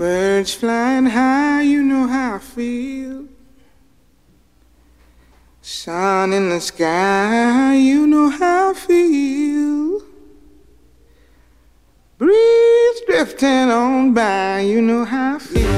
Birds flying high, you know how I feel. Sun in the sky, you know how I feel. Breeze drifting on by, you know how I feel.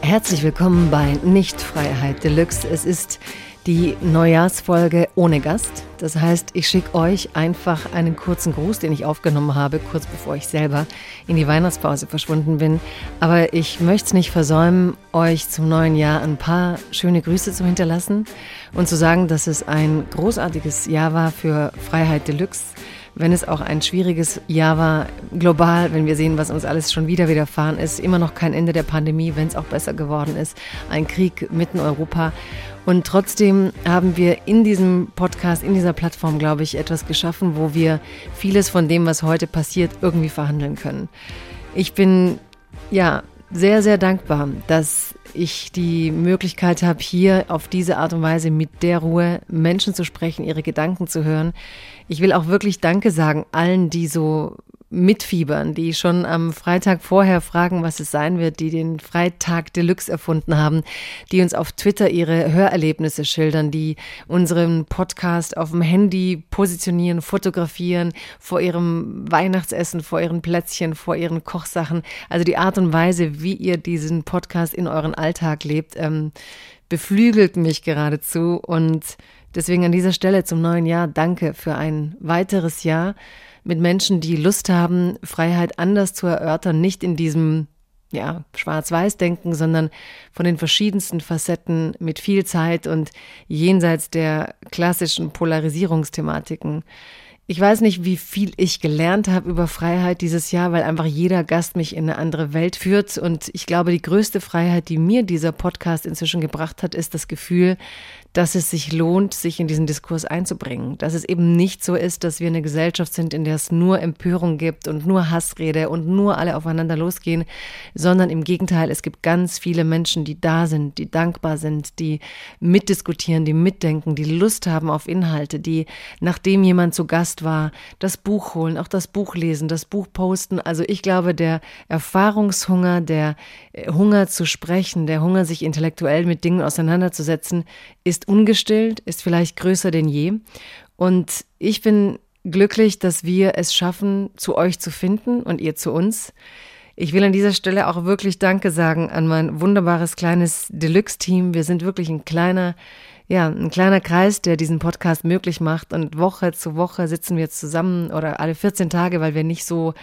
Herzlich willkommen bei Nichtfreiheit Deluxe. Es ist die Neujahrsfolge ohne Gast. Das heißt, ich schicke euch einfach einen kurzen Gruß, den ich aufgenommen habe, kurz bevor ich selber in die Weihnachtspause verschwunden bin. Aber ich möchte es nicht versäumen, euch zum neuen Jahr ein paar schöne Grüße zu hinterlassen und zu sagen, dass es ein großartiges Jahr war für Freiheit Deluxe wenn es auch ein schwieriges Jahr war, global, wenn wir sehen, was uns alles schon wieder widerfahren ist, immer noch kein Ende der Pandemie, wenn es auch besser geworden ist, ein Krieg mitten Europa. Und trotzdem haben wir in diesem Podcast, in dieser Plattform, glaube ich, etwas geschaffen, wo wir vieles von dem, was heute passiert, irgendwie verhandeln können. Ich bin, ja, sehr, sehr dankbar, dass ich die Möglichkeit habe, hier auf diese Art und Weise mit der Ruhe Menschen zu sprechen, ihre Gedanken zu hören. Ich will auch wirklich Danke sagen allen, die so mitfiebern, die schon am Freitag vorher fragen, was es sein wird, die den Freitag Deluxe erfunden haben, die uns auf Twitter ihre Hörerlebnisse schildern, die unseren Podcast auf dem Handy positionieren, fotografieren, vor ihrem Weihnachtsessen, vor ihren Plätzchen, vor ihren Kochsachen. Also die Art und Weise, wie ihr diesen Podcast in euren Alltag lebt, ähm, beflügelt mich geradezu und deswegen an dieser Stelle zum neuen Jahr danke für ein weiteres Jahr mit Menschen, die Lust haben, Freiheit anders zu erörtern, nicht in diesem ja, Schwarz-Weiß-Denken, sondern von den verschiedensten Facetten mit viel Zeit und jenseits der klassischen Polarisierungsthematiken. Ich weiß nicht, wie viel ich gelernt habe über Freiheit dieses Jahr, weil einfach jeder Gast mich in eine andere Welt führt. Und ich glaube, die größte Freiheit, die mir dieser Podcast inzwischen gebracht hat, ist das Gefühl, dass es sich lohnt, sich in diesen Diskurs einzubringen. Dass es eben nicht so ist, dass wir eine Gesellschaft sind, in der es nur Empörung gibt und nur Hassrede und nur alle aufeinander losgehen, sondern im Gegenteil, es gibt ganz viele Menschen, die da sind, die dankbar sind, die mitdiskutieren, die mitdenken, die Lust haben auf Inhalte, die, nachdem jemand zu Gast war, das Buch holen, auch das Buch lesen, das Buch posten. Also ich glaube, der Erfahrungshunger, der äh, Hunger zu sprechen, der Hunger, sich intellektuell mit Dingen auseinanderzusetzen, ist ungestillt, ist vielleicht größer denn je. Und ich bin glücklich, dass wir es schaffen, zu euch zu finden und ihr zu uns. Ich will an dieser Stelle auch wirklich Danke sagen an mein wunderbares kleines Deluxe-Team. Wir sind wirklich ein kleiner, ja, ein kleiner Kreis, der diesen Podcast möglich macht. Und Woche zu Woche sitzen wir zusammen oder alle 14 Tage, weil wir nicht so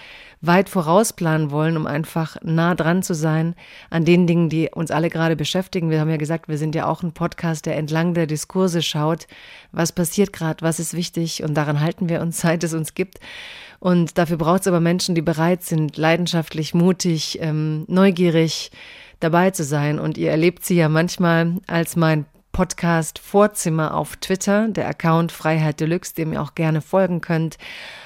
weit vorausplanen wollen, um einfach nah dran zu sein an den Dingen, die uns alle gerade beschäftigen. Wir haben ja gesagt, wir sind ja auch ein Podcast, der entlang der Diskurse schaut, was passiert gerade, was ist wichtig und daran halten wir uns, seit es uns gibt. Und dafür braucht es aber Menschen, die bereit sind, leidenschaftlich, mutig, ähm, neugierig dabei zu sein. Und ihr erlebt sie ja manchmal als mein Podcast Vorzimmer auf Twitter, der Account Freiheit Deluxe, dem ihr auch gerne folgen könnt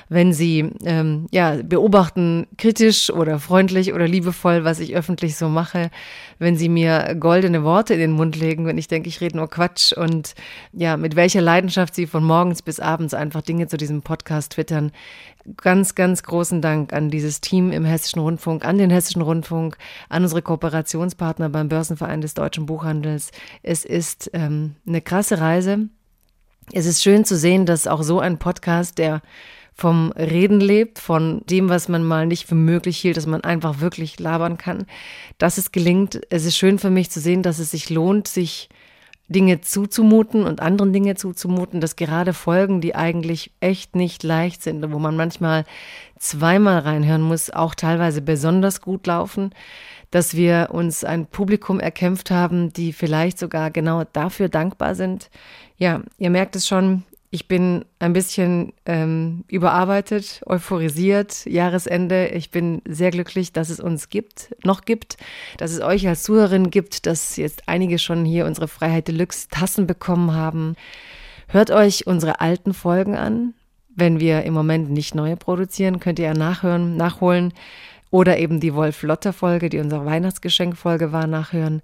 wenn sie ähm, ja, beobachten, kritisch oder freundlich oder liebevoll, was ich öffentlich so mache, wenn sie mir goldene Worte in den Mund legen, wenn ich denke, ich rede nur Quatsch und ja, mit welcher Leidenschaft sie von morgens bis abends einfach Dinge zu diesem Podcast twittern. Ganz, ganz großen Dank an dieses Team im Hessischen Rundfunk, an den Hessischen Rundfunk, an unsere Kooperationspartner beim Börsenverein des Deutschen Buchhandels. Es ist ähm, eine krasse Reise. Es ist schön zu sehen, dass auch so ein Podcast, der vom Reden lebt, von dem, was man mal nicht für möglich hielt, dass man einfach wirklich labern kann, dass es gelingt. Es ist schön für mich zu sehen, dass es sich lohnt, sich Dinge zuzumuten und anderen Dinge zuzumuten, dass gerade Folgen, die eigentlich echt nicht leicht sind, wo man manchmal zweimal reinhören muss, auch teilweise besonders gut laufen, dass wir uns ein Publikum erkämpft haben, die vielleicht sogar genau dafür dankbar sind. Ja, ihr merkt es schon, ich bin ein bisschen ähm, überarbeitet, euphorisiert, Jahresende. Ich bin sehr glücklich, dass es uns gibt, noch gibt, dass es euch als Zuhörerin gibt, dass jetzt einige schon hier unsere Freiheit Deluxe Tassen bekommen haben. Hört euch unsere alten Folgen an. Wenn wir im Moment nicht neue produzieren, könnt ihr ja nachhören, nachholen oder eben die Wolf Lotter Folge, die unsere Weihnachtsgeschenkfolge war, nachhören.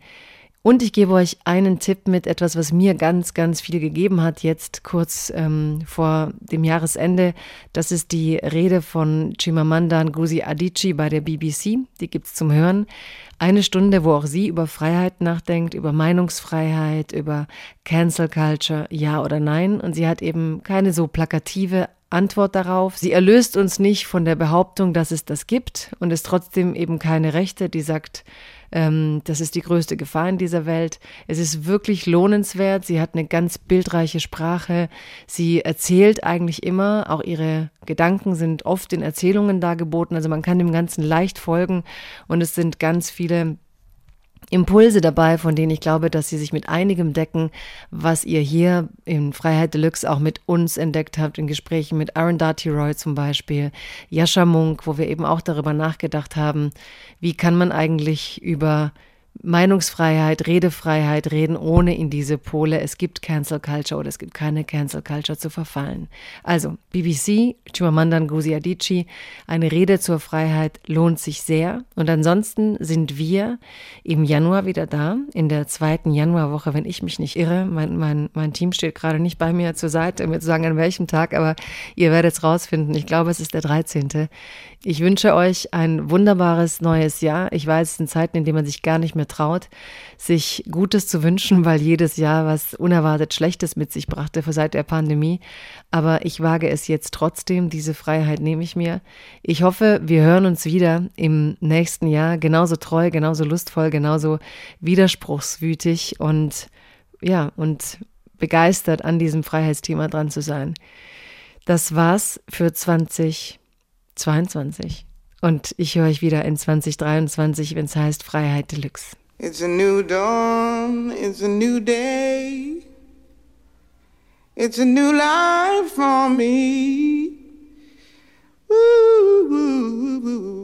Und ich gebe euch einen Tipp mit etwas, was mir ganz, ganz viel gegeben hat, jetzt kurz ähm, vor dem Jahresende. Das ist die Rede von Chimamanda Ngozi Adichie bei der BBC. Die gibt es zum Hören. Eine Stunde, wo auch sie über Freiheit nachdenkt, über Meinungsfreiheit, über Cancel Culture, ja oder nein. Und sie hat eben keine so plakative Antwort darauf. Sie erlöst uns nicht von der Behauptung, dass es das gibt und ist trotzdem eben keine Rechte, die sagt, ähm, das ist die größte Gefahr in dieser Welt. Es ist wirklich lohnenswert. Sie hat eine ganz bildreiche Sprache. Sie erzählt eigentlich immer. Auch ihre Gedanken sind oft in Erzählungen dargeboten. Also man kann dem Ganzen leicht folgen. Und es sind ganz viele Impulse dabei, von denen ich glaube, dass sie sich mit einigem decken, was ihr hier in Freiheit Deluxe auch mit uns entdeckt habt, in Gesprächen mit Aaron Darty Roy zum Beispiel, Jascha Munk, wo wir eben auch darüber nachgedacht haben, wie kann man eigentlich über Meinungsfreiheit, Redefreiheit reden, ohne in diese Pole, es gibt Cancel Culture oder es gibt keine Cancel Culture zu verfallen. Also, BBC, Chimamanda Ngozi Adichie, eine Rede zur Freiheit lohnt sich sehr. Und ansonsten sind wir im Januar wieder da, in der zweiten Januarwoche, wenn ich mich nicht irre. Mein, mein, mein Team steht gerade nicht bei mir zur Seite, um mir zu sagen, an welchem Tag, aber ihr werdet es rausfinden. Ich glaube, es ist der 13. Ich wünsche euch ein wunderbares neues Jahr. Ich weiß, es sind Zeiten, in denen man sich gar nicht mehr traut, sich Gutes zu wünschen, weil jedes Jahr was unerwartet Schlechtes mit sich brachte seit der Pandemie. Aber ich wage es jetzt trotzdem. Diese Freiheit nehme ich mir. Ich hoffe, wir hören uns wieder im nächsten Jahr genauso treu, genauso lustvoll, genauso widerspruchswütig und ja, und begeistert an diesem Freiheitsthema dran zu sein. Das war's für 2020. 22. Und ich höre euch wieder in 2023, wenn es heißt Freiheit Deluxe. It's a new dawn, it's a new day. It's a new life for me. Ooh, ooh, ooh,